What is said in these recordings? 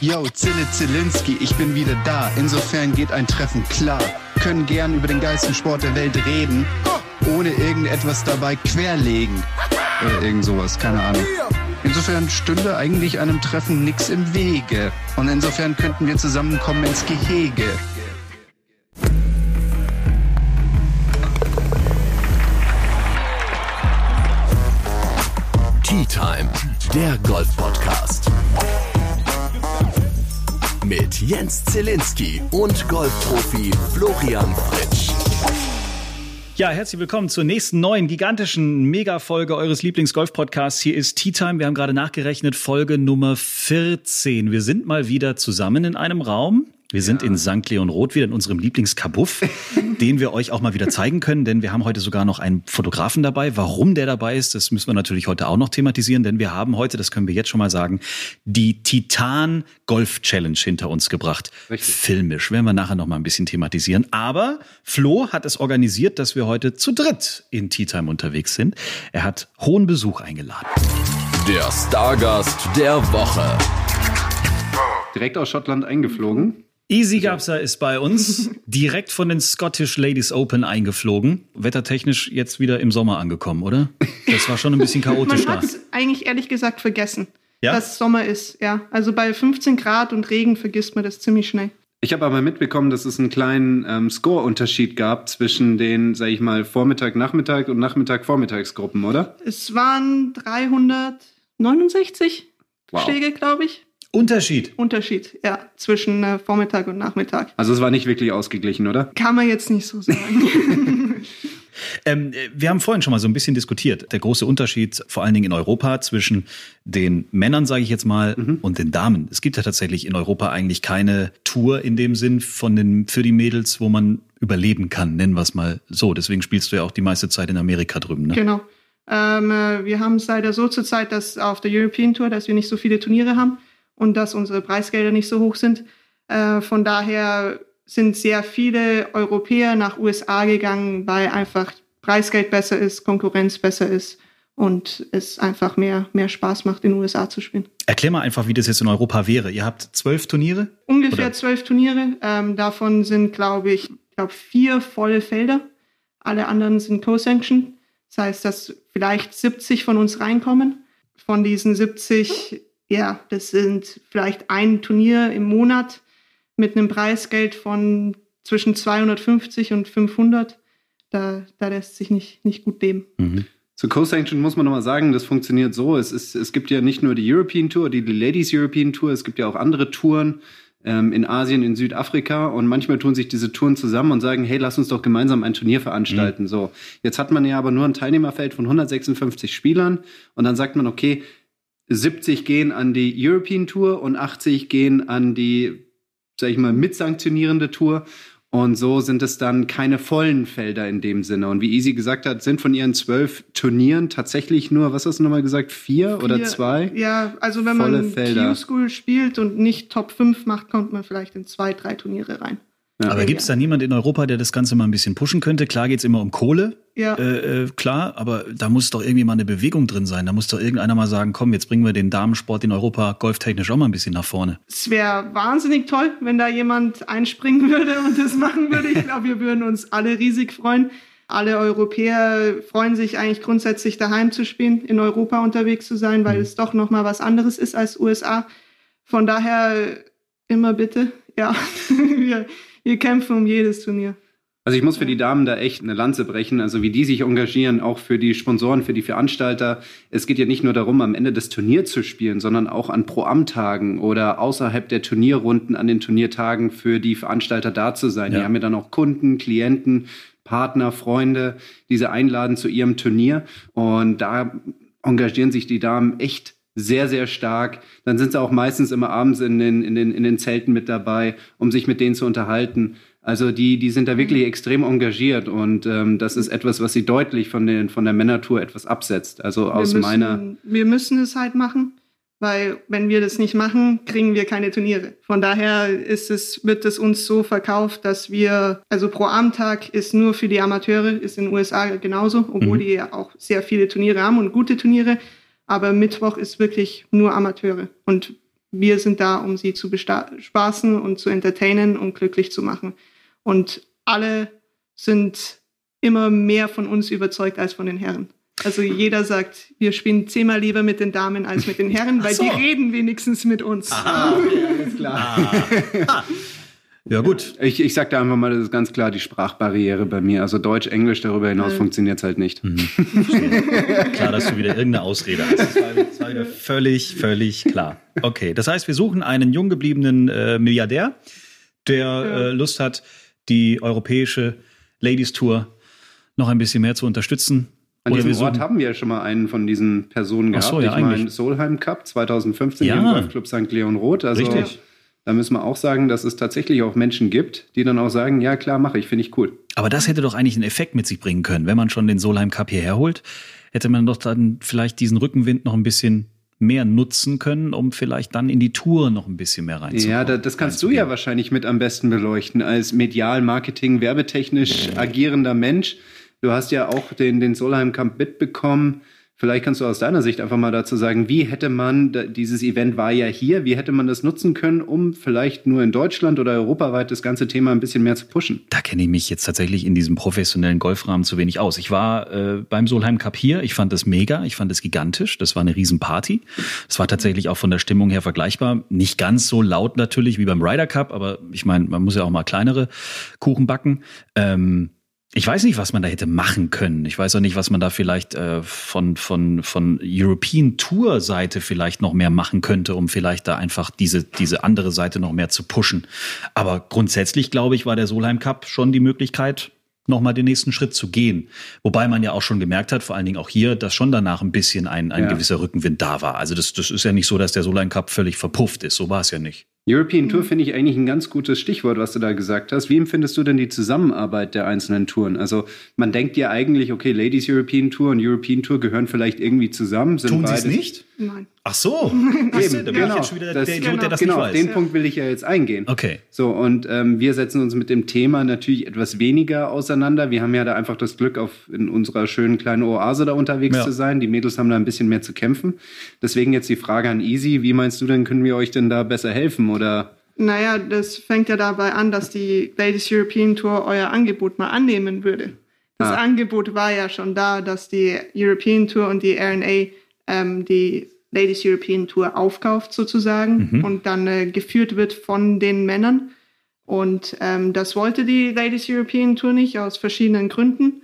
Yo, Zille Zielinski, ich bin wieder da. Insofern geht ein Treffen klar. Können gern über den geilsten Sport der Welt reden, ohne irgendetwas dabei querlegen. Oder irgend sowas, keine Ahnung. Insofern stünde eigentlich einem Treffen nix im Wege. Und insofern könnten wir zusammenkommen ins Gehege. Tea Time, der Golf-Podcast. Mit Jens Zielinski und Golfprofi Florian Fritsch. Ja, herzlich willkommen zur nächsten neuen gigantischen Mega-Folge eures Lieblings-Golf-Podcasts. Hier ist Tea Time. Wir haben gerade nachgerechnet, Folge Nummer 14. Wir sind mal wieder zusammen in einem Raum. Wir sind in St. Leon Roth wieder in unserem Lieblingskabuff, den wir euch auch mal wieder zeigen können, denn wir haben heute sogar noch einen Fotografen dabei. Warum der dabei ist, das müssen wir natürlich heute auch noch thematisieren, denn wir haben heute, das können wir jetzt schon mal sagen, die Titan Golf Challenge hinter uns gebracht. Richtig. Filmisch werden wir nachher noch mal ein bisschen thematisieren. Aber Flo hat es organisiert, dass wir heute zu dritt in Tea Time unterwegs sind. Er hat hohen Besuch eingeladen. Der Stargast der Woche. Direkt aus Schottland eingeflogen. Easy Gabsa ist bei uns, direkt von den Scottish Ladies Open eingeflogen. Wettertechnisch jetzt wieder im Sommer angekommen, oder? Das war schon ein bisschen chaotisch Man da. hat es eigentlich ehrlich gesagt vergessen, Ja? dass Sommer ist. Ja, also bei 15 Grad und Regen vergisst man das ziemlich schnell. Ich habe aber mitbekommen, dass es einen kleinen ähm, Score-Unterschied gab zwischen den, sag ich mal, Vormittag-Nachmittag und Nachmittag-Vormittagsgruppen, oder? Es waren 369 Wow. Schläge, glaube ich. Unterschied. Unterschied, ja, zwischen äh, Vormittag und Nachmittag. Also es war nicht wirklich ausgeglichen, oder? Kann man jetzt nicht so sagen. Ähm, äh, wir haben vorhin schon mal so ein bisschen diskutiert. Der große Unterschied, vor allen Dingen in Europa, zwischen den Männern, sage ich jetzt mal, und den Damen. Es gibt ja tatsächlich in Europa eigentlich keine Tour in dem Sinn von den, für die Mädels, wo man überleben kann, nennen wir es mal so. Deswegen spielst du ja auch die meiste Zeit in Amerika drüben. Ne? genau. Ähm, äh, wir haben es leider so zurzeit, dass auf der European Tour, dass wir nicht so viele Turniere haben und dass unsere Preisgelder nicht so hoch sind. Äh, von daher sind sehr viele Europäer nach USA gegangen, weil einfach Preisgeld besser ist, Konkurrenz besser ist und es einfach mehr, mehr Spaß macht, in den USA zu spielen. Erklär mal einfach, wie das jetzt in Europa wäre. Ihr habt zwölf Turniere? Ungefähr Oder? zwölf Turniere. Ähm, davon sind, glaube ich, glaub, vier volle Felder. Alle anderen sind co-sanctioned. Das heißt, dass vielleicht 70 von uns reinkommen. Von diesen 70, ja, das sind vielleicht ein Turnier im Monat mit einem Preisgeld von zwischen 250 und 500. Da, da lässt sich nicht, nicht gut leben. Zu Co-Sanction muss man nochmal sagen, das funktioniert so. Es, ist, es gibt ja nicht nur die European Tour, die, die Ladies European Tour, es gibt ja auch andere Touren ähm, in Asien, in Südafrika und manchmal tun sich diese Touren zusammen und sagen, hey, lass uns doch gemeinsam ein Turnier veranstalten. So, jetzt hat man ja aber nur ein Teilnehmerfeld von 156 Spielern und dann sagt man, okay, 70 gehen an die European Tour und 80 gehen an die, sag ich mal, mitsanktionierende Tour. Und so sind es dann keine vollen Felder in dem Sinne. Und wie Easy gesagt hat, sind von ihren zwölf Turnieren tatsächlich nur, was hast du nochmal gesagt, vier, oder Vier- zwei? Ja, also wenn man. Q-School spielt und nicht Top 5 macht, kommt man vielleicht in zwei, drei Turniere rein. Aber gibt es da niemand in Europa, der das Ganze mal ein bisschen pushen könnte? Klar geht's immer um Kohle, Ja. äh, äh, klar, aber da muss doch irgendwie mal eine Bewegung drin sein. Da muss doch irgendeiner mal sagen, komm, jetzt bringen wir den Damensport in Europa golftechnisch auch mal ein bisschen nach vorne. Es wäre wahnsinnig toll, wenn da jemand einspringen würde und das machen würde. Ich glaube, wir würden uns alle riesig freuen. Alle Europäer freuen sich eigentlich grundsätzlich daheim zu spielen, in Europa unterwegs zu sein, weil es doch noch mal was anderes ist als USA. Von daher immer bitte, ja, wir, wir kämpfen um jedes Turnier. Also ich muss für die Damen da echt eine Lanze brechen, also wie die sich engagieren, auch für die Sponsoren, für die Veranstalter. Es geht ja nicht nur darum, am Ende des Turniers zu spielen, sondern auch an Pro-Am-Tagen oder außerhalb der Turnierrunden an den Turniertagen für die Veranstalter da zu sein. Ja. Die haben ja dann auch Kunden, Klienten, Partner, Freunde, die sie einladen zu ihrem Turnier. Und da engagieren sich die Damen echt sehr, sehr stark. Dann sind sie auch meistens immer abends in den, in den, in den Zelten mit dabei, um sich mit denen zu unterhalten. Also die, die sind da wirklich extrem engagiert und ähm, das ist etwas, was sie deutlich von, den, von der Männertour etwas absetzt. Also aus wir müssen, meiner. Wir müssen es halt machen, weil wenn wir das nicht machen, kriegen wir keine Turniere. Von daher ist es, wird es uns so verkauft, dass wir, also pro Armtag ist nur für die Amateure, ist in den USA genauso, obwohl die ja auch sehr viele Turniere haben und gute Turniere. Aber Mittwoch ist wirklich nur Amateure. Und wir sind da, um sie zu bespaßen und zu entertainen und glücklich zu machen. Und alle sind immer mehr von uns überzeugt als von den Herren. Also jeder sagt, wir spielen zehnmal lieber mit den Damen als mit den Herren, weil so. die reden wenigstens mit uns. Ah, okay, alles klar. Ah. Ja, gut. Ich, ich sag da einfach mal, das ist ganz klar die Sprachbarriere bei mir. Also Deutsch, Englisch, darüber hinaus äh. funktioniert es halt nicht. Mhm. klar, dass du wieder irgendeine Ausrede hast. Das war, das war wieder völlig, völlig klar. Okay, das heißt, wir suchen einen jung gebliebenen äh, Milliardär, der ja. äh, Lust hat, die europäische Ladies Tour noch ein bisschen mehr zu unterstützen. An Oder diesem Ort haben wir ja schon mal einen von diesen Personen gehabt. So, ja, ich meine, Solheim Cup 2015 ja. im Golfclub St. Leon Roth. Also Richtig. Da müssen wir auch sagen, dass es tatsächlich auch Menschen gibt, die dann auch sagen, ja klar, mache ich, finde ich cool. Aber das hätte doch eigentlich einen Effekt mit sich bringen können. Wenn man schon den Solheim Cup hierher holt, hätte man doch dann vielleicht diesen Rückenwind noch ein bisschen mehr nutzen können, um vielleicht dann in die Tour noch ein bisschen mehr reinzukommen. Ja, das, das kannst du ja wahrscheinlich mit am besten beleuchten als medial, Marketing, werbetechnisch agierender Mensch. Du hast ja auch den, den Solheim Cup mitbekommen. Vielleicht kannst du aus deiner Sicht einfach mal dazu sagen, wie hätte man, dieses Event war ja hier, wie hätte man das nutzen können, um vielleicht nur in Deutschland oder europaweit das ganze Thema ein bisschen mehr zu pushen? Da kenne ich mich jetzt tatsächlich in diesem professionellen Golfrahmen zu wenig aus. Ich war äh, beim Solheim Cup hier, ich fand das mega, ich fand es gigantisch, das war eine Riesenparty. Es war tatsächlich auch von der Stimmung her vergleichbar. Nicht ganz so laut natürlich wie beim Ryder Cup, aber ich meine, man muss ja auch mal kleinere Kuchen backen. Ähm, ich weiß nicht, was man da hätte machen können. Ich weiß auch nicht, was man da vielleicht äh, von, von, von European Tour Seite vielleicht noch mehr machen könnte, um vielleicht da einfach diese, diese andere Seite noch mehr zu pushen. Aber grundsätzlich, glaube ich, war der Solheim Cup schon die Möglichkeit, nochmal den nächsten Schritt zu gehen. Wobei man ja auch schon gemerkt hat, vor allen Dingen auch hier, dass schon danach ein bisschen ein, ein ja. gewisser Rückenwind da war. Also das, das ist ja nicht so, dass der Solheim Cup völlig verpufft ist. So war es ja nicht. European Tour finde ich eigentlich ein ganz gutes Stichwort, was du da gesagt hast. Wie empfindest du denn die Zusammenarbeit der einzelnen Touren? Also man denkt ja eigentlich, okay, Ladies European Tour und European Tour gehören vielleicht irgendwie zusammen. Sind Tun sie es nicht? Nein. Ach so. Eben, da bin genau. ich jetzt schon wieder das, der Idiot, der das genau, nicht weiß. den Punkt will ich ja jetzt eingehen. Okay. So, und ähm, wir setzen uns mit dem Thema natürlich etwas weniger auseinander. Wir haben ja da einfach das Glück, auf in unserer schönen kleinen Oase da unterwegs ja. zu sein. Die Mädels haben da ein bisschen mehr zu kämpfen. Deswegen jetzt die Frage an Easy, wie meinst du denn, können wir euch denn da besser helfen? Oder naja, das fängt ja dabei an, dass die Ladies European Tour euer Angebot mal annehmen würde. Das ah. Angebot war ja schon da, dass die European Tour und die RNA ähm, die Ladies European Tour aufkauft sozusagen mhm. und dann äh, geführt wird von den Männern. Und ähm, das wollte die Ladies European Tour nicht aus verschiedenen Gründen.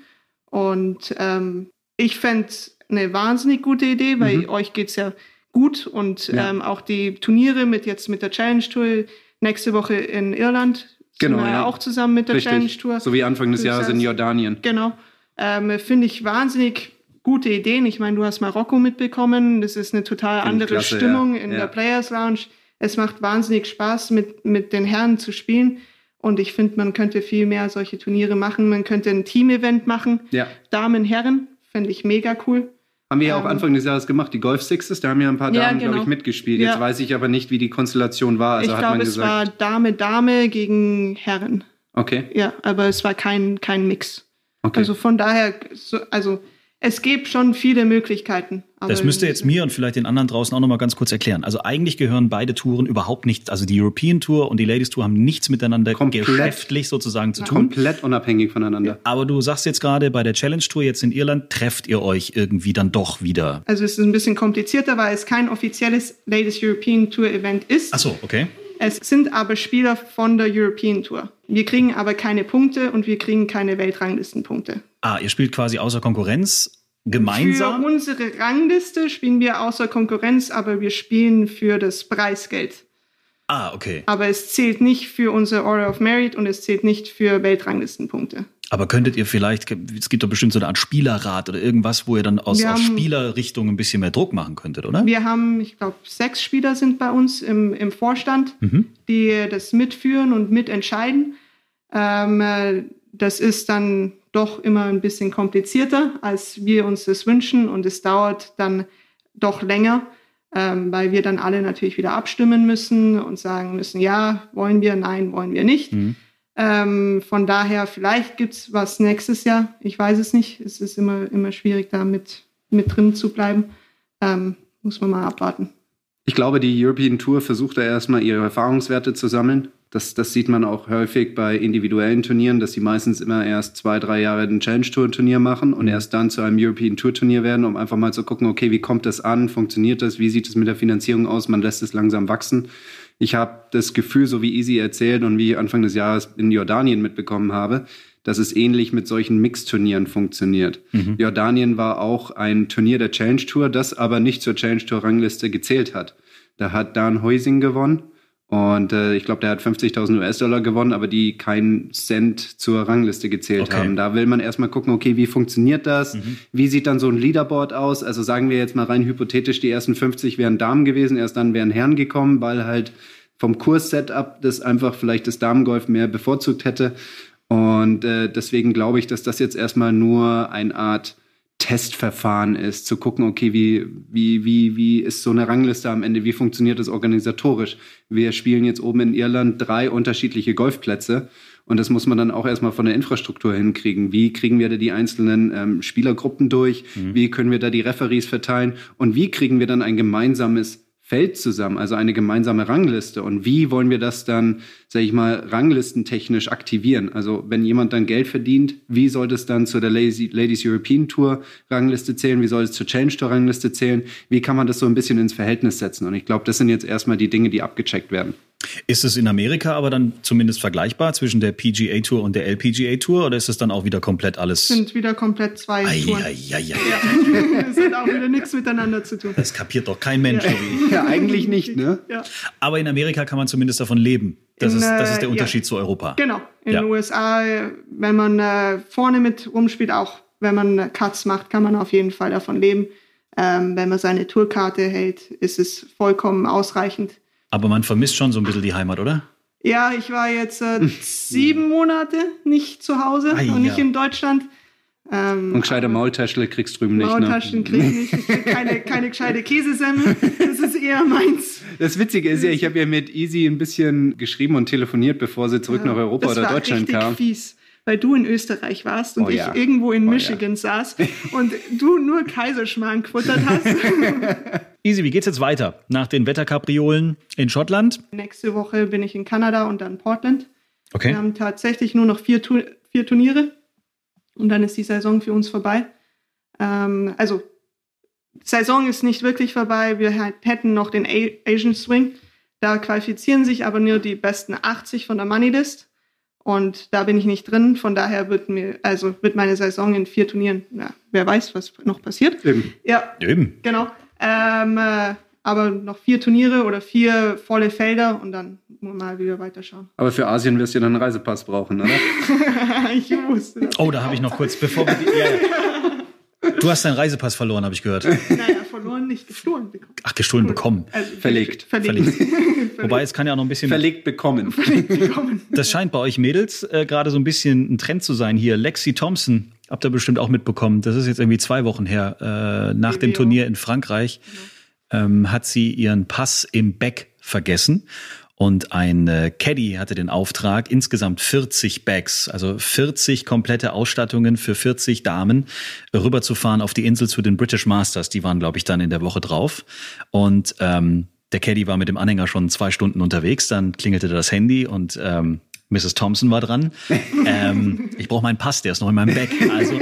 Und ähm, ich fände eine wahnsinnig gute Idee, weil mhm. euch geht's ja gut und ja. Ähm, auch die Turniere mit jetzt mit der Challenge Tour nächste Woche in Irland. Genau. Sind wir ja. auch zusammen mit der Richtig. Challenge Tour. So wie Anfang des Jahres in Jordanien. Genau. Ähm, Finde ich wahnsinnig gute Ideen. Ich meine, du hast Marokko mitbekommen. Das ist eine total andere klasse, Stimmung ja. in ja. der Players Lounge. Es macht wahnsinnig Spaß, mit, mit den Herren zu spielen. Und ich finde, man könnte viel mehr solche Turniere machen. Man könnte ein Team-Event machen. Ja. Damen, Herren, finde ich mega cool. Haben wir ja auch ähm, Anfang des Jahres gemacht, die Golf Sixes, da haben ja ein paar Damen, ja, genau. glaube ich, mitgespielt. Jetzt ja. weiß ich aber nicht, wie die Konstellation war. Also ich glaube, es war Dame, Dame gegen Herren. Okay. Ja, aber es war kein, kein Mix. Okay. Also von daher, also es gibt schon viele Möglichkeiten. das müsst ihr jetzt mir und vielleicht den anderen draußen auch noch mal ganz kurz erklären. Also eigentlich gehören beide Touren überhaupt nicht, also die European Tour und die Ladies Tour haben nichts miteinander komplett, geschäftlich sozusagen zu tun. Komplett unabhängig voneinander. Aber du sagst jetzt gerade, bei der Challenge Tour jetzt in Irland trefft ihr euch irgendwie dann doch wieder. Also es ist ein bisschen komplizierter, weil es kein offizielles Ladies European Tour Event ist. Ach so, okay. Es sind aber Spieler von der European Tour. Wir kriegen aber keine Punkte und wir kriegen keine Weltranglistenpunkte. Ah, ihr spielt quasi außer Konkurrenz gemeinsam? Für unsere Rangliste spielen wir außer Konkurrenz, aber wir spielen für das Preisgeld. Ah, okay. Aber es zählt nicht für unser Order of Merit und es zählt nicht für Weltranglistenpunkte. Aber könntet ihr vielleicht, es gibt doch bestimmt so eine Art Spielerrat oder irgendwas, wo ihr dann aus, aus Spielerrichtung ein bisschen mehr Druck machen könntet, oder? Wir haben, ich glaube, sechs Spieler sind bei uns im, im Vorstand, mhm. die das mitführen und mitentscheiden. Ähm, äh, das ist dann doch immer ein bisschen komplizierter, als wir uns das wünschen und es dauert dann doch länger, ähm, weil wir dann alle natürlich wieder abstimmen müssen und sagen müssen, ja, wollen wir, nein, wollen wir nicht. Mhm. Ähm, von daher, vielleicht gibt es was nächstes Jahr. Ich weiß es nicht. Es ist immer, immer schwierig, da mit, mit drin zu bleiben. Ähm, muss man mal abwarten. Ich glaube, die European Tour versucht da erstmal ihre Erfahrungswerte zu sammeln. Das, das sieht man auch häufig bei individuellen Turnieren, dass sie meistens immer erst zwei, drei Jahre ein Challenge Tour Turnier machen und erst dann zu einem European Tour Turnier werden, um einfach mal zu gucken, okay, wie kommt das an, funktioniert das, wie sieht es mit der Finanzierung aus, man lässt es langsam wachsen. Ich habe das Gefühl, so wie Easy erzählt und wie ich Anfang des Jahres in Jordanien mitbekommen habe, dass es ähnlich mit solchen Mixturnieren funktioniert. Mhm. Jordanien war auch ein Turnier der Challenge Tour, das aber nicht zur Challenge Tour Rangliste gezählt hat. Da hat Dan Heusing gewonnen und äh, ich glaube, der hat 50.000 US-Dollar gewonnen, aber die keinen Cent zur Rangliste gezählt okay. haben. Da will man erstmal gucken, okay, wie funktioniert das? Mhm. Wie sieht dann so ein Leaderboard aus? Also sagen wir jetzt mal rein hypothetisch, die ersten 50 wären Damen gewesen, erst dann wären Herren gekommen, weil halt vom Kurs-Setup das einfach vielleicht das Damengolf mehr bevorzugt hätte. Und äh, deswegen glaube ich, dass das jetzt erstmal nur eine Art Testverfahren ist, zu gucken, okay, wie, wie, wie, wie ist so eine Rangliste am Ende, wie funktioniert das organisatorisch? Wir spielen jetzt oben in Irland drei unterschiedliche Golfplätze und das muss man dann auch erstmal von der Infrastruktur hinkriegen. Wie kriegen wir da die einzelnen ähm, Spielergruppen durch? Mhm. Wie können wir da die Referees verteilen? Und wie kriegen wir dann ein gemeinsames Feld zusammen, also eine gemeinsame Rangliste. Und wie wollen wir das dann, sage ich mal, ranglistentechnisch aktivieren? Also wenn jemand dann Geld verdient, wie soll das dann zu der Ladies European Tour Rangliste zählen? Wie soll es zur Change Tour Rangliste zählen? Wie kann man das so ein bisschen ins Verhältnis setzen? Und ich glaube, das sind jetzt erstmal die Dinge, die abgecheckt werden. Ist es in Amerika aber dann zumindest vergleichbar zwischen der PGA Tour und der LPGA Tour oder ist es dann auch wieder komplett alles? Sind wieder komplett zwei ei, Touren. Ei, ei, ei, ja. Das hat auch wieder nichts miteinander zu tun. Das kapiert doch kein Mensch. Ja, ja eigentlich nicht, ne? Ja. Aber in Amerika kann man zumindest davon leben. Das, in, ist, das ist der äh, Unterschied zu Europa. Genau. In den USA, wenn man äh, vorne mit rumspielt, auch wenn man Cuts macht, kann man auf jeden Fall davon leben. Ähm, wenn man seine Tourkarte hält, ist es vollkommen ausreichend aber man vermisst schon so ein bisschen die Heimat, oder? Ja, ich war jetzt äh, sieben Monate nicht zu Hause ah, und nicht ja. in Deutschland. Ähm, und gescheite Maultaschle kriegst du drüben nicht. Ne? Maultaschen ne? krieg ich nicht. Ich krieg keine, keine gescheite Käsesemmel. Das ist eher meins. Das Witzige ist ja, ich habe ja mit Easy ein bisschen geschrieben und telefoniert, bevor sie zurück ja, nach Europa oder Deutschland kam. Das war fies weil du in Österreich warst und oh, ich ja. irgendwo in oh, Michigan ja. saß und du nur Kaiserschmarrn gefuttert hast. Easy, wie geht's jetzt weiter? Nach den Wetterkapriolen in Schottland? Nächste Woche bin ich in Kanada und dann Portland. Okay. Wir haben tatsächlich nur noch vier, vier Turniere und dann ist die Saison für uns vorbei. Ähm, also, Saison ist nicht wirklich vorbei. Wir hätten noch den Asian Swing. Da qualifizieren sich aber nur die besten 80 von der Money List. Und da bin ich nicht drin. Von daher wird mir, also wird meine Saison in vier Turnieren, ja, wer weiß, was noch passiert. Eben. Ja. Eben. Genau. Ähm, äh, aber noch vier Turniere oder vier volle Felder und dann mal wieder weiterschauen. Aber für Asien wirst du dann einen Reisepass brauchen, oder? ich muss. Oh, da habe ich noch kurz, bevor wir die, ja, ja. Du hast deinen Reisepass verloren, habe ich gehört. Naja, verloren nicht, gestohlen bekommen. Ach, gestohlen bekommen. Also, verlegt. Verlegt. verlegt. Wobei, es kann ja auch noch ein bisschen. Verlegt bekommen. Verlegt bekommen. Das scheint bei euch Mädels äh, gerade so ein bisschen ein Trend zu sein hier. Lexi Thompson, habt ihr bestimmt auch mitbekommen. Das ist jetzt irgendwie zwei Wochen her, äh, nach dem Turnier in Frankreich, ähm, hat sie ihren Pass im Back vergessen und ein äh, Caddy hatte den Auftrag, insgesamt 40 Bags, also 40 komplette Ausstattungen für 40 Damen, rüberzufahren auf die Insel zu den British Masters. Die waren, glaube ich, dann in der Woche drauf. Und ähm, der Caddy war mit dem Anhänger schon zwei Stunden unterwegs. Dann klingelte das Handy und ähm, Mrs. Thompson war dran. ähm, ich brauche meinen Pass, der ist noch in meinem Bag. Also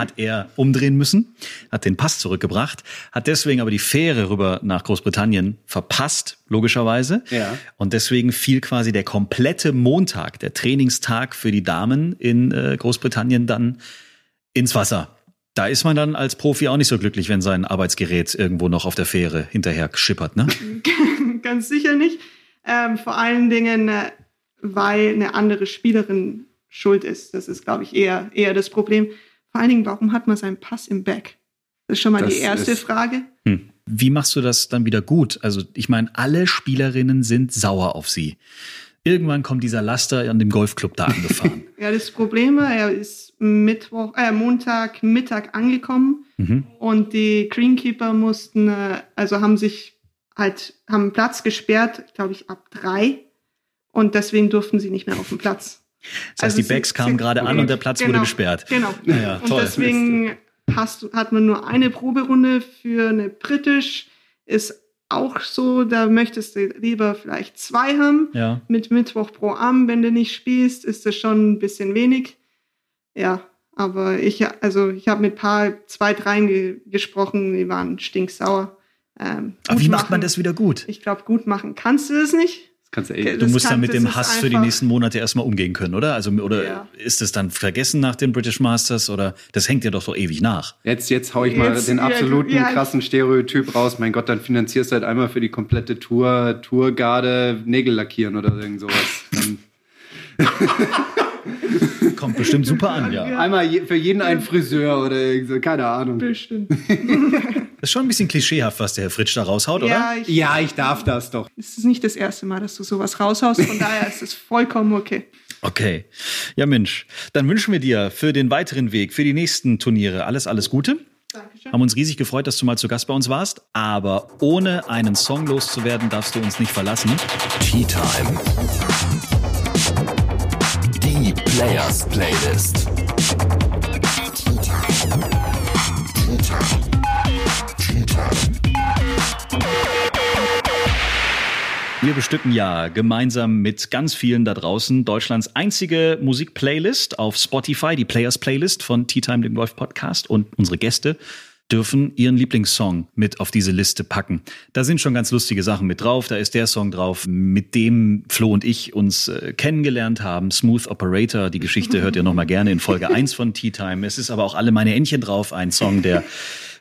hat er umdrehen müssen, hat den Pass zurückgebracht, hat deswegen aber die Fähre rüber nach Großbritannien verpasst, logischerweise. Ja. Und deswegen fiel quasi der komplette Montag, der Trainingstag für die Damen in äh, Großbritannien dann ins Wasser. Da ist man dann als Profi auch nicht so glücklich, wenn sein Arbeitsgerät irgendwo noch auf der Fähre hinterher schippert, ne? Ganz sicher nicht. Ähm, vor allen Dingen, äh, weil eine andere Spielerin schuld ist. Das ist, glaube ich, eher, eher das Problem. Vor allen Dingen, warum hat man seinen Pass im Back? Das ist schon mal das die erste Frage. Hm. Wie machst du das dann wieder gut? Also ich meine, alle Spielerinnen sind sauer auf sie. Irgendwann kommt dieser Laster an dem Golfclub da angefahren. ja, das Problem war, er ist Mittwoch, äh, Montag Mittag angekommen mhm. und die Greenkeeper mussten, äh, also haben sich halt, haben Platz gesperrt, glaube ich, ab drei und deswegen durften sie nicht mehr auf den Platz. Das heißt, also die Bags kamen gerade an und der Platz genau, wurde gesperrt. Genau. Ja, und toll. deswegen hast, hat man nur eine Proberunde für eine British, ist auch so, da möchtest du lieber vielleicht zwei haben. Ja. Mit Mittwoch pro Arm, wenn du nicht spielst, ist das schon ein bisschen wenig. Ja, aber ich, also ich habe mit ein paar, zwei, dreien ge gesprochen, die waren stinksauer. Ähm, Aber wie macht man das wieder gut? Ich glaube, gut machen kannst du das nicht. Kannst du eh. Du musst kann- dann mit dem Hass für die nächsten Monate erstmal umgehen können, oder? Also, oder Ja. ist es dann vergessen nach den British Masters oder das hängt dir doch so ewig nach? Jetzt, jetzt hau ich mal Jetzt- den ja, absoluten ja. krassen Stereotyp raus. Mein Gott, dann finanzierst du halt einmal für die komplette Tour, Tourgarde Nägel lackieren oder irgend sowas. Kommt bestimmt super an, ja. einmal je, für jeden ein Friseur oder so, keine Ahnung. Bestimmt. Das ist schon ein bisschen klischeehaft, was der Herr Fritsch da raushaut, oder? Ja, ich, Ja, ich darf das doch. es ist nicht das erste Mal, dass du sowas raushaust. Von daher ist es vollkommen okay. Okay. Ja, Mensch. Dann wünschen wir dir für den weiteren Weg, für die nächsten Turniere alles, alles Gute. Dankeschön. Haben uns riesig gefreut, dass du mal zu Gast bei uns warst. Aber ohne einen Song loszuwerden, darfst du uns nicht verlassen. Tea Time. Players Playlist. Wir bestücken ja gemeinsam mit ganz vielen da draußen Deutschlands einzige Musikplaylist auf Spotify, die Players Playlist von Tea Time, dem Golf Podcast. Und unsere Gäste dürfen ihren Lieblingssong mit auf diese Liste packen. Da sind schon ganz lustige Sachen mit drauf. Da ist der Song drauf, mit dem Flo und ich uns äh, kennengelernt haben. Smooth Operator. Die Geschichte hört ihr nochmal gerne in Folge 1 von Tea Time. Es ist aber auch alle meine Entchen drauf. Ein Song, der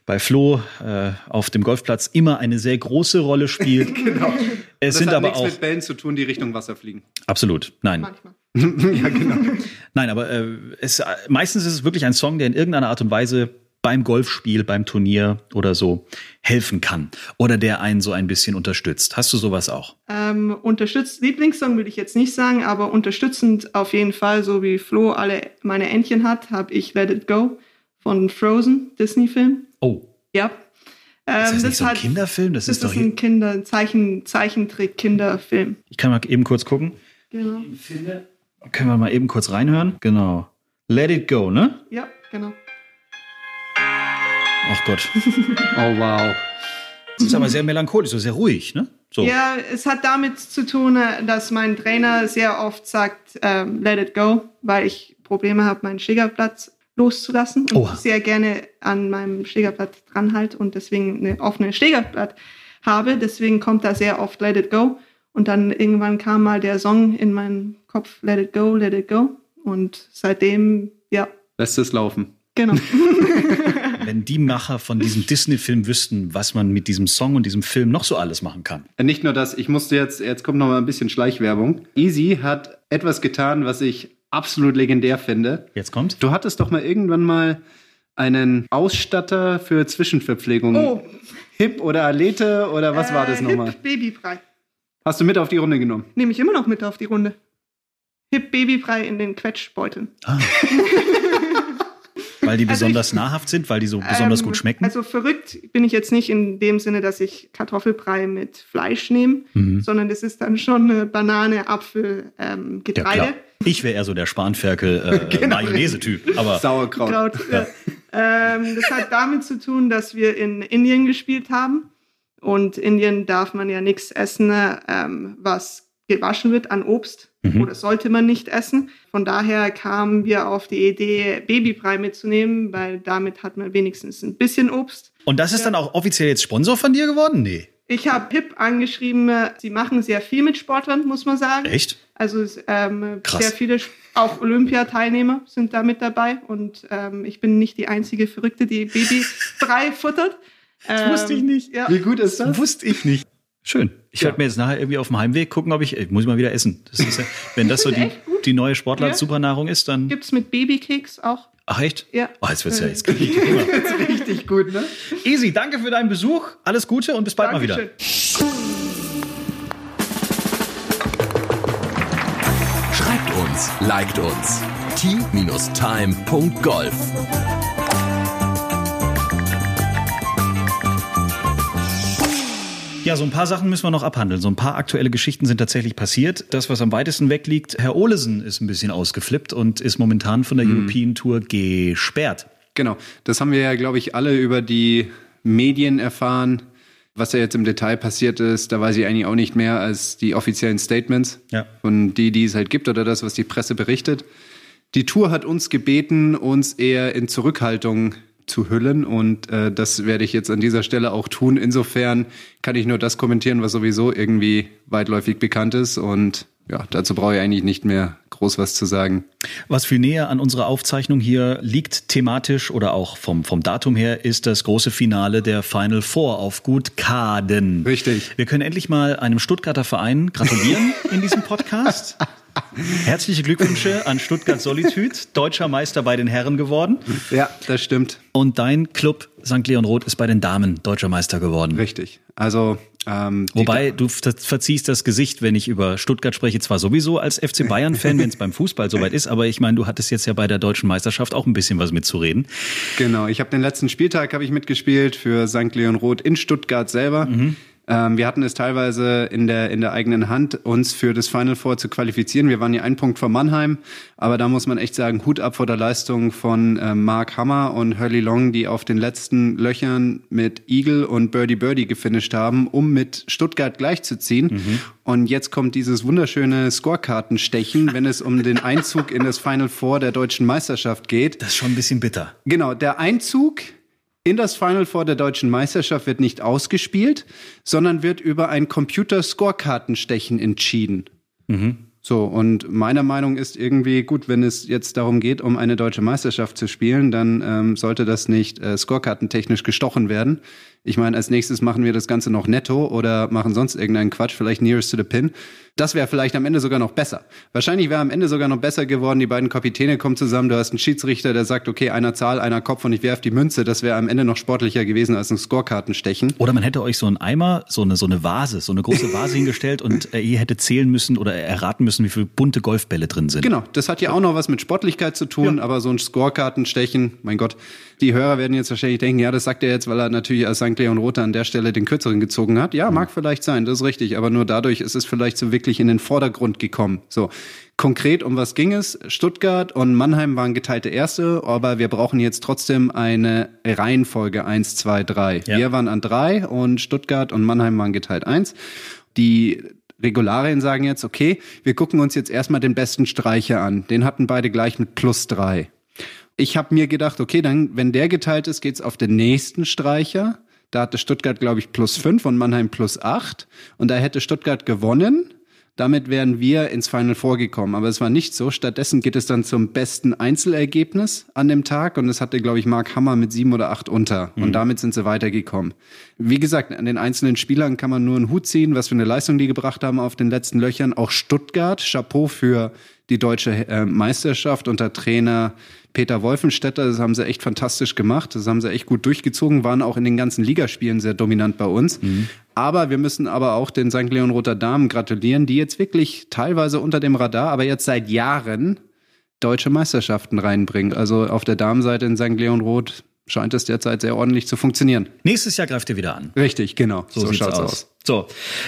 bei Flo äh, auf dem Golfplatz immer eine sehr große Rolle spielt. genau. Es Das sind hat aber nichts auch mit Bällen zu tun, die Richtung Wasser fliegen. absolut nein, Manchmal. ja, genau. nein, aber äh, es, meistens ist es wirklich ein Song, der in irgendeiner Art und Weise beim Golfspiel, beim Turnier oder so helfen kann oder der einen so ein bisschen unterstützt. Hast du sowas auch? Ähm, unterstützt, Lieblingssong würde ich jetzt nicht sagen, aber unterstützend auf jeden Fall, so wie Flo alle meine Entchen hat, habe ich Let It Go von Frozen, Disney-Film. Oh, Ja. ist Ähm, das nicht so ein hat- Kinderfilm? Das, Das ist doch ist hier. ein Kinder, Zeichen, Zeichentrick-Kinderfilm. Ich kann mal eben kurz gucken. Genau. Können wir mal eben kurz reinhören? Genau. Let it go, ne? Ja, genau. Ach Gott. Oh, wow. Das ist aber sehr melancholisch, so sehr ruhig, ne? So. Ja, es hat damit zu tun, äh, dass mein Trainer sehr oft sagt, ähm, let it go, weil ich Probleme habe, meinen Schlägerplatz loszulassen und Oha. sehr gerne an meinem Schlägerblatt dranhalte und deswegen eine offene Schlägerblatt habe. Deswegen kommt da sehr oft let it go. Und dann irgendwann kam mal der Song in meinen Kopf, let it go, let it go. Und seitdem, ja, Lässt es laufen. genau. Wenn die Macher von diesem Disney-Film wüssten, was man mit diesem Song und diesem Film noch so alles machen kann. Äh, Nicht nur das, ich musste jetzt, jetzt kommt noch mal ein bisschen Schleichwerbung. Easy hat etwas getan, was ich absolut legendär finde. Jetzt kommt. Du hattest doch mal irgendwann mal einen Ausstatter für Zwischenverpflegung. Oh, Hip oder Alete oder was war das äh, nochmal? Hip Babybrei. Hast du mit auf die Runde genommen? Nehme ich immer noch mit auf die Runde. Hip Babybrei in den Quetschbeuteln. Ah. weil die Also besonders ich- nahrhaft sind, weil die so besonders Ähm, gut schmecken. Also verrückt bin ich jetzt nicht in dem Sinne, dass ich Kartoffelbrei mit Fleisch nehme, Mhm. sondern das ist dann schon eine Banane, Apfel, ähm, ja, Getreide. klar. Ich wäre eher so der Spanferkel äh, Genau. Sauerkraut. Kraut, ja. ähm, das hat damit zu tun, dass wir in Indien gespielt haben. Und Indien darf man ja nichts essen, ähm, was gewaschen wird an Obst. Mhm. Oder sollte man nicht essen. Von daher kamen wir auf die Idee, Babybrei mitzunehmen, weil damit hat man wenigstens ein bisschen Obst. und das ist dann auch offiziell jetzt Sponsor von dir geworden? Nee. Ich habe HIP angeschrieben, äh, sie machen sehr viel mit Sportlern, muss man sagen. Echt? Also ähm, sehr viele, auch Olympiateilnehmer sind da mit dabei und ähm, ich bin nicht die einzige Verrückte, die Babybrei futtert. Das wusste ich nicht. Ja. Wie gut ist das? Wusste ich nicht. Schön. Ich werde mir jetzt nachher irgendwie auf dem Heimweg gucken, ob ich, ich muss mal wieder essen. Das ist ja, wenn das so die, die neue Sportler Ja. Supernahrung ist, dann. Gibt's mit Babykeks auch? Ach echt? Ja. Oh, jetzt wird's ja Äh, jetzt Hunger. Richtig gut, ne? Easy, danke für deinen Besuch. Alles Gute und bis bald mal wieder. Dankeschön. Schreibt uns, liked uns. t-time.golf Ja, so ein paar Sachen müssen wir noch abhandeln. So ein paar aktuelle Geschichten sind tatsächlich passiert. Das, was am weitesten weg liegt, Herr Olesen ist ein bisschen ausgeflippt und ist momentan von der European Tour gesperrt. Genau. Das haben wir ja, glaube ich, alle über die Medien erfahren. Was da jetzt im Detail passiert ist, da weiß ich eigentlich auch nicht mehr als die offiziellen Statements Ja. von die, die es halt gibt oder das, was die Presse berichtet. Die Tour hat uns gebeten, uns eher in Zurückhaltung zu hüllen und äh, das werde ich jetzt an dieser Stelle auch tun. Insofern kann ich nur das kommentieren, was sowieso irgendwie weitläufig bekannt ist und ja, dazu brauche ich eigentlich nicht mehr groß was zu sagen. Was viel näher an unserer Aufzeichnung hier liegt, thematisch oder auch vom, vom Datum her, ist das große Finale der Final Four auf Gut Kaden. Richtig. Wir können endlich mal einem Stuttgarter Verein gratulieren in diesem Podcast. Herzliche Glückwünsche an Stuttgart Solitude, deutscher Meister bei den Herren geworden. Ja, das stimmt. Und dein Club St. Leon Roth ist bei den Damen deutscher Meister geworden. Richtig. Also ähm, Wobei du ver- verziehst das Gesicht, wenn ich über Stuttgart spreche, zwar sowieso als FC Bayern-Fan, wenn es beim Fußball soweit ist, aber ich meine, du hattest jetzt ja bei der deutschen Meisterschaft auch ein bisschen was mitzureden. Genau, ich habe den letzten Spieltag habe ich mitgespielt für St. Leon Roth in Stuttgart selber. Ähm, wir hatten es teilweise in der, in der eigenen Hand, uns für das Final Four zu qualifizieren. Wir waren ja ein Punkt vor Mannheim, aber da muss man echt sagen, Hut ab vor der Leistung von äh, Mark Hammer und Hurley Long, die auf den letzten Löchern mit Eagle und Birdie Birdie gefinisht haben, um mit Stuttgart gleichzuziehen. Und jetzt kommt dieses wunderschöne Scorekartenstechen, wenn es um den Einzug in das Final Four der deutschen Meisterschaft geht. Das ist schon ein bisschen bitter. Genau, der Einzug in das Final Four der deutschen Meisterschaft wird nicht ausgespielt, sondern wird über ein Computer-Scorekartenstechen entschieden. So, und meine Meinung ist irgendwie, gut, wenn es jetzt darum geht, um eine deutsche Meisterschaft zu spielen, dann ähm, sollte das nicht äh, scorekartentechnisch gestochen werden. Ich meine, als nächstes machen wir das Ganze noch netto oder machen sonst irgendeinen Quatsch, vielleicht nearest to the pin. Das wäre vielleicht am Ende sogar noch besser. Wahrscheinlich wäre am Ende sogar noch besser geworden, die beiden Kapitäne kommen zusammen, du hast einen Schiedsrichter, der sagt, okay, einer Zahl, einer Kopf und ich werfe die Münze. Das wäre am Ende noch sportlicher gewesen als ein Scorekartenstechen. Oder man hätte euch so einen Eimer, so eine, so eine Vase, so eine große Vase hingestellt und äh, ihr hättet zählen müssen oder erraten müssen, wie viele bunte Golfbälle drin sind. Genau, das hat ja auch noch was mit Sportlichkeit zu tun, aber so ein Scorekartenstechen, mein Gott, die Hörer werden jetzt wahrscheinlich denken, ja, das sagt er jetzt, weil er natürlich als St. Leon Rother an der Stelle den kürzeren gezogen hat. Ja, mag vielleicht sein, das ist richtig, aber nur dadurch ist es vielleicht so wirklich in den Vordergrund gekommen. So. Konkret, um was ging es? Stuttgart und Mannheim waren geteilte Erste, aber wir brauchen jetzt trotzdem eine Reihenfolge eins, zwei, drei. Ja. Wir waren an drei und Stuttgart und Mannheim waren geteilt eins. Die Regularien sagen jetzt, okay, wir gucken uns jetzt erstmal den besten Streicher an. Den hatten beide gleich mit plus drei. Ich habe mir gedacht, okay, dann, wenn der geteilt ist, geht's auf den nächsten Streicher. Da hatte Stuttgart, glaube ich, plus fünf und Mannheim plus acht. Und da hätte Stuttgart gewonnen. Damit wären wir ins Final vorgekommen. Aber es war nicht so. Stattdessen geht es dann zum besten Einzelergebnis an dem Tag. Und das hatte, glaube ich, Mark Hammer mit sieben oder acht unter. Und damit sind sie weitergekommen. Wie gesagt, an den einzelnen Spielern kann man nur einen Hut ziehen, was für eine Leistung die gebracht haben auf den letzten Löchern. Auch Stuttgart, Chapeau für die deutsche äh, Meisterschaft unter Trainer Peter Wolfenstädter. Das haben sie echt fantastisch gemacht. Das haben sie echt gut durchgezogen, waren auch in den ganzen Ligaspielen sehr dominant bei uns. Aber wir müssen aber auch den St. Leon Roter Damen gratulieren, die jetzt wirklich teilweise unter dem Radar, aber jetzt seit Jahren deutsche Meisterschaften reinbringen. Also auf der Damenseite in St. Leon Roth scheint es derzeit sehr ordentlich zu funktionieren. Nächstes Jahr greift ihr wieder an. Richtig, genau. So, sieht's aus. So,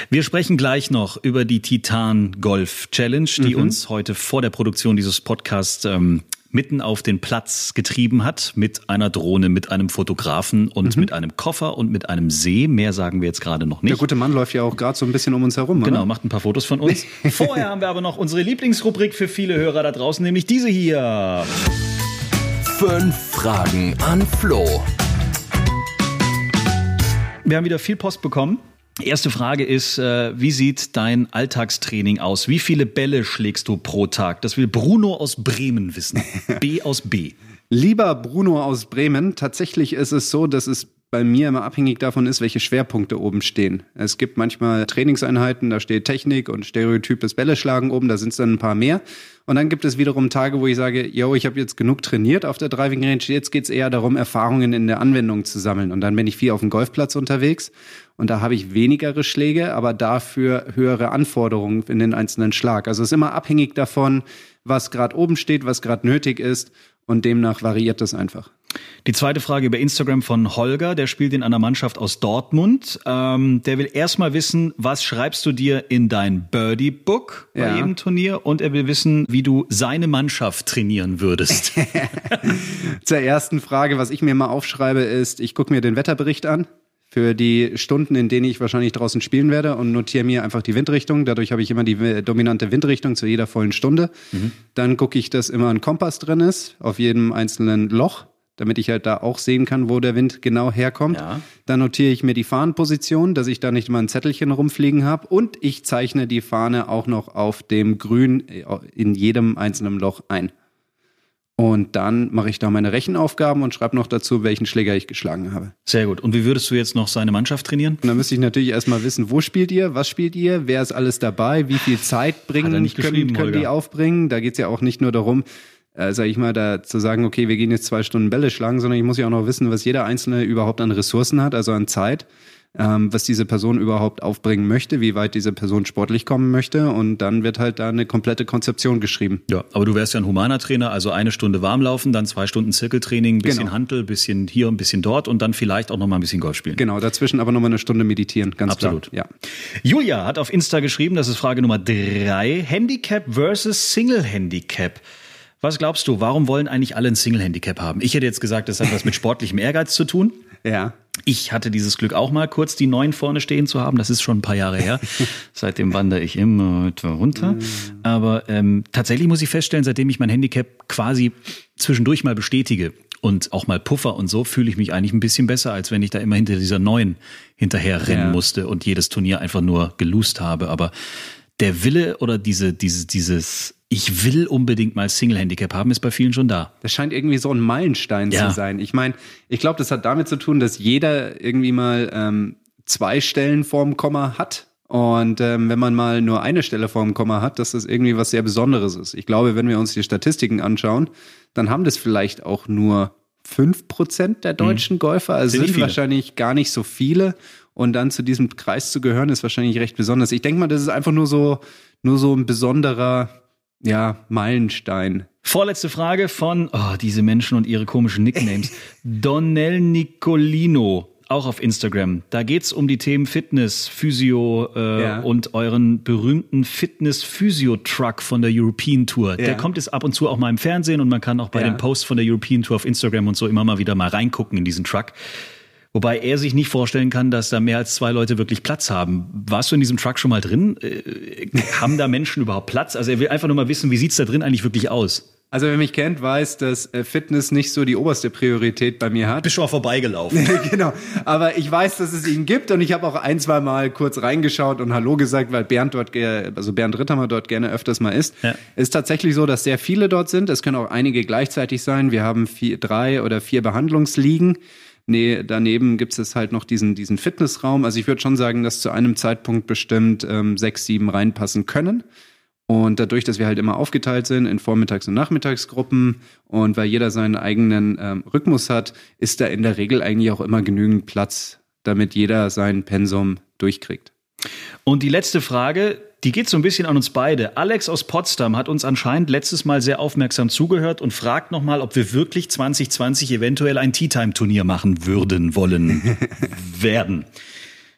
wir sprechen gleich noch über die Titan Golf Challenge, die uns heute vor der Produktion dieses Podcasts ähm, mitten auf den Platz getrieben hat mit einer Drohne, mit einem Fotografen und mit einem Koffer und mit einem See. Mehr sagen wir jetzt gerade noch nicht. Der gute Mann läuft ja auch gerade so ein bisschen um uns herum, Genau, oder? macht ein paar Fotos von uns. Vorher haben wir aber noch unsere Lieblingsrubrik für viele Hörer da draußen, nämlich diese hier. Fünf Fragen an Flo. Wir haben wieder viel Post bekommen. Erste Frage ist, äh, wie sieht dein Alltagstraining aus? Wie viele Bälle schlägst du pro Tag? Das will Bruno aus Bremen wissen. B aus B. Lieber Bruno aus Bremen, tatsächlich ist es so, dass es bei mir immer abhängig davon ist, welche Schwerpunkte oben stehen. Es gibt manchmal Trainingseinheiten, da steht Technik und stereotypes Bälle schlagen oben, da sind es dann ein paar mehr. Und dann gibt es wiederum Tage, wo ich sage, yo, ich habe jetzt genug trainiert auf der Driving Range, jetzt geht's eher darum, Erfahrungen in der Anwendung zu sammeln. Und dann bin ich viel auf dem Golfplatz unterwegs und da habe ich wenigere Schläge, aber dafür höhere Anforderungen in den einzelnen Schlag. Also es ist immer abhängig davon, was gerade oben steht, was gerade nötig ist und demnach variiert das einfach. Die zweite Frage über Instagram von Holger, der spielt in einer Mannschaft aus Dortmund. Ähm, der will erstmal wissen, was schreibst du dir in dein Birdie-Book bei Ja. jedem Turnier und er will wissen, wie du seine Mannschaft trainieren würdest. Zur ersten Frage, was ich mir mal aufschreibe, ist, ich gucke mir den Wetterbericht an für die Stunden, in denen ich wahrscheinlich draußen spielen werde und notiere mir einfach die Windrichtung. Dadurch habe ich immer die dominante Windrichtung zu jeder vollen Stunde. Dann gucke ich, dass immer ein Kompass drin ist auf jedem einzelnen Loch, damit ich halt da auch sehen kann, wo der Wind genau herkommt. Ja. Dann notiere ich mir die Fahnenposition, dass ich da nicht mal ein Zettelchen rumfliegen habe. Und ich zeichne die Fahne auch noch auf dem Grün äh, in jedem einzelnen Loch ein. Und dann mache ich da meine Rechenaufgaben und schreibe noch dazu, welchen Schläger ich geschlagen habe. Sehr gut. Und wie würdest du jetzt noch seine Mannschaft trainieren? Und dann müsste ich natürlich erstmal wissen, wo spielt ihr, was spielt ihr, wer ist alles dabei, wie viel Zeit bringen, können, können die aufbringen. Da geht's ja auch nicht nur darum, äh, sag ich mal, da zu sagen, okay, wir gehen jetzt zwei Stunden Bälle schlagen, sondern ich muss ja auch noch wissen, was jeder Einzelne überhaupt an Ressourcen hat, also an Zeit, ähm, was diese Person überhaupt aufbringen möchte, wie weit diese Person sportlich kommen möchte. Und dann wird halt da eine komplette Konzeption geschrieben. Ja, aber du wärst ja ein humaner Trainer, also eine Stunde warmlaufen, dann zwei Stunden Zirkeltraining, ein bisschen Genau. Hantel, bisschen hier, ein bisschen dort und dann vielleicht auch noch mal ein bisschen Golf spielen. Genau, dazwischen aber nochmal eine Stunde meditieren, ganz Absolut. klar. Ja. Julia hat auf Insta geschrieben, das ist Frage Nummer drei, Handicap versus Single Handicap. Was glaubst du, warum wollen eigentlich alle ein Single Handicap haben? Ich hätte jetzt gesagt, das hat was mit sportlichem Ehrgeiz zu tun. Ja. Ich hatte dieses Glück auch mal kurz die neun vorne stehen zu haben. Das ist schon ein paar Jahre her. Seitdem wandere ich immer weiter runter. Aber ähm, tatsächlich muss ich feststellen, seitdem ich mein Handicap quasi zwischendurch mal bestätige und auch mal Puffer und so, fühle ich mich eigentlich ein bisschen besser, als wenn ich da immer hinter dieser neun hinterher rennen Ja. musste und jedes Turnier einfach nur geloost habe. Aber der Wille oder diese, diese, dieses, ich will unbedingt mal Single-Handicap haben, ist bei vielen schon da. Das scheint irgendwie so ein Meilenstein Ja. zu sein. Ich meine, ich glaube, das hat damit zu tun, dass jeder irgendwie mal ähm, zwei Stellen vorm Komma hat. Und ähm, wenn man mal nur eine Stelle vorm Komma hat, dass das irgendwie was sehr Besonderes ist. Ich glaube, wenn wir uns die Statistiken anschauen, dann haben das vielleicht auch nur fünf Prozent der deutschen Golfer. Also Sind sind wahrscheinlich gar nicht so viele. Und dann zu diesem Kreis zu gehören, ist wahrscheinlich recht besonders. Ich denke mal, das ist einfach nur so, nur so ein besonderer, ja, Meilenstein. Vorletzte Frage von oh, diese Menschen und ihre komischen Nicknames. Donnell Nicolino, auch auf Instagram. Da geht's um die Themen Fitness, Physio äh, Ja. und euren berühmten Fitness-Physio-Truck von der European Tour. Der Ja. kommt jetzt ab und zu auch mal im Fernsehen und man kann auch bei Ja. den Posts von der European Tour auf Instagram und so immer mal wieder mal reingucken in diesen Truck. Wobei er sich nicht vorstellen kann, dass da mehr als zwei Leute wirklich Platz haben. Warst du in diesem Truck schon mal drin? Äh, haben da Menschen überhaupt Platz? Also er will einfach nur mal wissen, wie sieht's da drin eigentlich wirklich aus? Also wer mich kennt, weiß, dass äh, Fitness nicht so die oberste Priorität bei mir hat. Bist schon mal vorbeigelaufen. genau. Aber ich weiß, dass es ihn gibt und ich habe auch ein, zwei Mal kurz reingeschaut und Hallo gesagt, weil Bernd dort, also Bernd Ritthammer dort gerne öfters mal ist. Ja. Ist tatsächlich so, dass sehr viele dort sind. Es können auch einige gleichzeitig sein. Wir haben vier, drei oder vier Behandlungsliegen. Nee, daneben gibt es halt noch diesen, diesen Fitnessraum. Also ich würde schon sagen, dass zu einem Zeitpunkt bestimmt ähm, sechs, sieben reinpassen können. Und dadurch, dass wir halt immer aufgeteilt sind in Vormittags- und Nachmittagsgruppen und weil jeder seinen eigenen ähm, Rhythmus hat, ist da in der Regel eigentlich auch immer genügend Platz, damit jeder sein Pensum durchkriegt. Und die letzte Frage, die geht so ein bisschen an uns beide. Alex aus Potsdam hat uns anscheinend letztes Mal sehr aufmerksam zugehört und fragt nochmal, ob wir wirklich 2020 eventuell ein Tea-Time-Turnier machen würden, wollen, werden.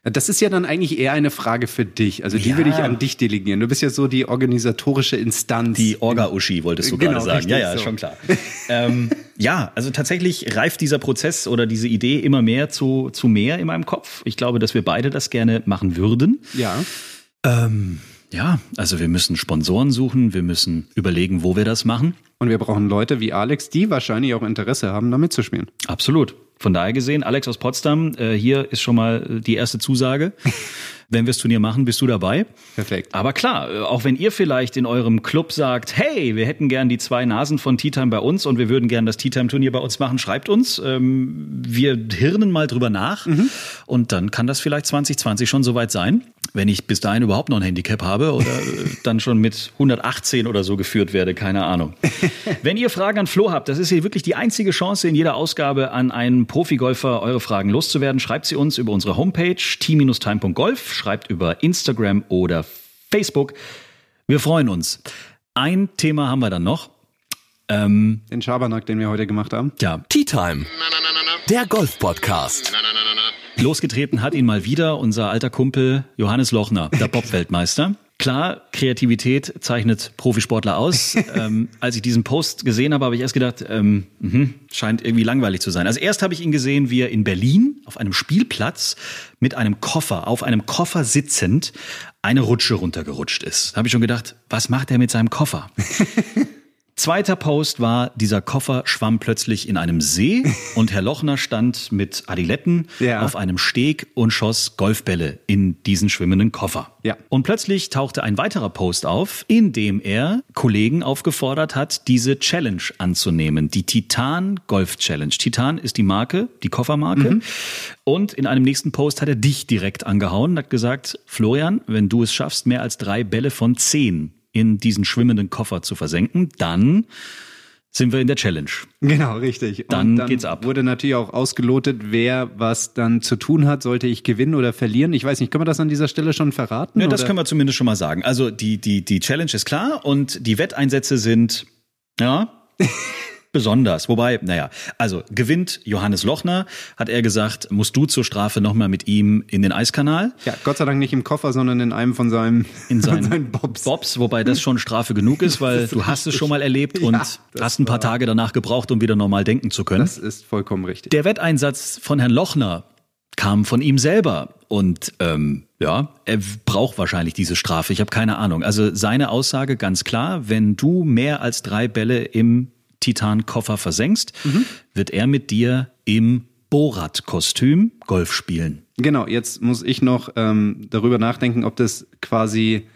Das ist ja dann eigentlich eher eine Frage für dich. Also die Ja. würde ich an dich delegieren. Du bist ja so die organisatorische Instanz. Die Orga-Uschi, wolltest du Genau, gerade sagen. Ja, ja, ist so. schon klar. ähm, ja, also tatsächlich reift dieser Prozess oder diese Idee immer mehr zu, zu mehr in meinem Kopf. Ich glaube, dass wir beide das gerne machen würden. ja. Ähm, ja, also wir müssen Sponsoren suchen, wir müssen überlegen, wo wir das machen. Und wir brauchen Leute wie Alex, die wahrscheinlich auch Interesse haben, da mitzuspielen. Absolut. Von daher gesehen, Alex aus Potsdam, äh, hier ist schon mal die erste Zusage. Wenn wir das Turnier machen, bist du dabei. Perfekt. Aber klar, äh, auch wenn ihr vielleicht in eurem Club sagt, hey, wir hätten gern die zwei Nasen von Tea Time bei uns und wir würden gern das Tea Time Turnier bei uns machen, schreibt uns. Ähm, wir hirnen mal drüber nach und dann kann das vielleicht 2020 schon soweit sein. Wenn ich bis dahin überhaupt noch ein Handicap habe oder äh, dann schon mit 118 oder so geführt werde, keine Ahnung. Wenn ihr Fragen an Flo habt, das ist hier wirklich die einzige Chance in jeder Ausgabe an einen Profigolfer eure Fragen loszuwerden. Schreibt sie uns über unsere Homepage t-time.golf, schreibt über Instagram oder Facebook. Wir freuen uns. Ein Thema haben wir dann noch. Ähm, Den Schabernack, den wir heute gemacht haben. ja, Tea Time. Der Golf-Podcast. losgetreten hat ihn mal wieder unser alter Kumpel Johannes Lochner, der Bob-Weltmeister. Klar, Kreativität zeichnet Profisportler aus. ähm, als ich diesen Post gesehen habe, habe ich erst gedacht, ähm, mh, scheint irgendwie langweilig zu sein. Also erst habe ich ihn gesehen, wie er in Berlin auf einem Spielplatz mit einem Koffer, auf einem Koffer sitzend, eine Rutsche runtergerutscht ist. Da habe ich schon gedacht, was macht er mit seinem Koffer? Zweiter Post war, dieser Koffer schwamm plötzlich in einem See und Herr Lochner stand mit Adiletten Ja. auf einem Steg und schoss Golfbälle in diesen schwimmenden Koffer. Ja. Und plötzlich tauchte ein weiterer Post auf, in dem er Kollegen aufgefordert hat, diese Challenge anzunehmen. Die Titan Golf Challenge. Titan ist die Marke, die Koffermarke. Und in einem nächsten Post hat er dich direkt angehauen und hat gesagt, Florian, wenn du es schaffst, mehr als drei Bälle von zehn in diesen schwimmenden Koffer zu versenken, dann sind wir in der Challenge. Genau, richtig. Dann dann geht's ab. Wurde natürlich auch ausgelotet, wer was dann zu tun hat. Sollte ich gewinnen oder verlieren? Ich weiß nicht, können wir das an dieser Stelle schon verraten? Ja, das oder? können wir zumindest schon mal sagen. Also die, die, die Challenge ist klar und die Wetteinsätze sind, ja, besonders. Wobei, naja, also gewinnt Johannes Lochner, hat er gesagt, musst du zur Strafe nochmal mit ihm in den Eiskanal. Ja, Gott sei Dank nicht im Koffer, sondern in einem von seinem In seinen, seinen Bobs. Bobs, wobei das schon Strafe genug ist, weil du hast es schon mal erlebt und das hast ein paar Tage danach gebraucht, um wieder normal denken zu können. Das ist vollkommen richtig. Der Wetteinsatz von Herrn Lochner kam von ihm selber und ähm, ja, er braucht wahrscheinlich diese Strafe. Ich habe keine Ahnung. Also seine Aussage ganz klar: Wenn du mehr als drei Bälle im Titan-Koffer versenkst, wird er mit dir im Borat-Kostüm Golf spielen. Genau, jetzt muss ich noch ähm, darüber nachdenken, ob das quasi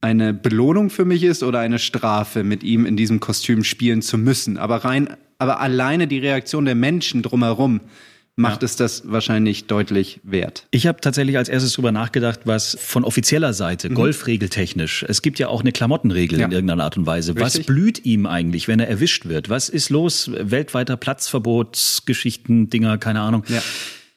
eine Belohnung für mich ist oder eine Strafe, mit ihm in diesem Kostüm spielen zu müssen. Aber rein, aber alleine die Reaktion der Menschen drumherum macht es das wahrscheinlich deutlich wert. Ich habe tatsächlich als erstes drüber nachgedacht, was von offizieller Mhm. Seite, golfregeltechnisch, es gibt ja auch eine Klamottenregel Ja. in irgendeiner Art und Weise. Was Richtig. blüht ihm eigentlich, wenn er erwischt wird? Was ist los? Weltweiter Platzverbotsgeschichten, Dinger, keine Ahnung. Ja.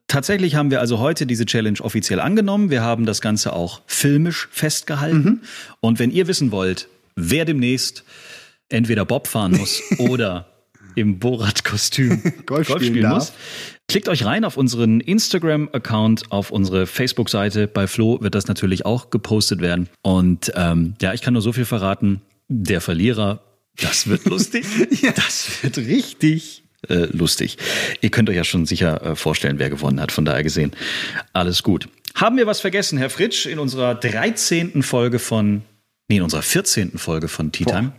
Tatsächlich haben wir also heute diese Challenge offiziell angenommen. Wir haben das Ganze auch filmisch festgehalten. Mhm. Und wenn ihr wissen wollt, wer demnächst entweder Bob fahren muss oder im Borat-Kostüm Golf spielen darf. Klickt euch rein auf unseren Instagram-Account, auf unsere Facebook-Seite. Bei Flo wird das natürlich auch gepostet werden. Und ähm, ja, ich kann nur so viel verraten. Der Verlierer, das wird lustig. Das wird richtig äh, lustig. Ihr könnt euch ja schon sicher äh, vorstellen, wer gewonnen hat. Von daher gesehen, alles gut. Haben wir was vergessen, Herr Fritsch, in unserer 13. Folge von, nee, in unserer 14. Folge von Tea Time?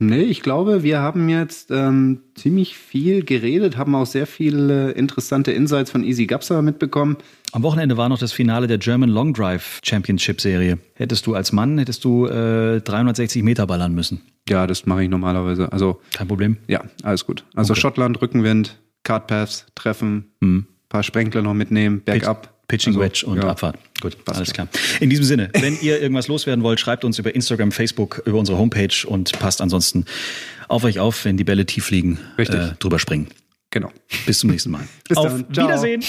Nee, ich glaube, wir haben jetzt ähm, ziemlich viel geredet, haben auch sehr viele interessante Insights von Easy Gapsa mitbekommen. Am Wochenende war noch das Finale der German Long Drive Championship Serie. Hättest du als Mann, hättest du äh, 360 Meter ballern müssen. Ja, das mache ich normalerweise. Also, Kein Problem. ja, alles gut. Also Schottland, Rückenwind, Card Paths, Treffen, paar Sprenkler noch mitnehmen, bergab. Pitching Also, Wedge und ja. Abfahrt. Gut, Passt alles klar. In diesem Sinne, wenn ihr irgendwas loswerden wollt, schreibt uns über Instagram, Facebook, über unsere Homepage und passt ansonsten auf euch auf, wenn die Bälle tief liegen, Richtig. Äh, drüber springen. Genau. Bis zum nächsten Mal. Bis auf dann. Ciao. Wiedersehen.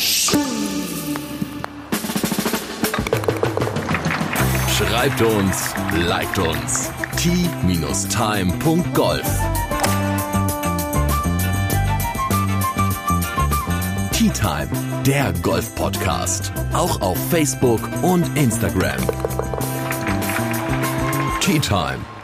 Schreibt uns, liked uns. t-time.golf Tea Time, der Golf-Podcast. Auch auf Facebook und Instagram. Tea Time.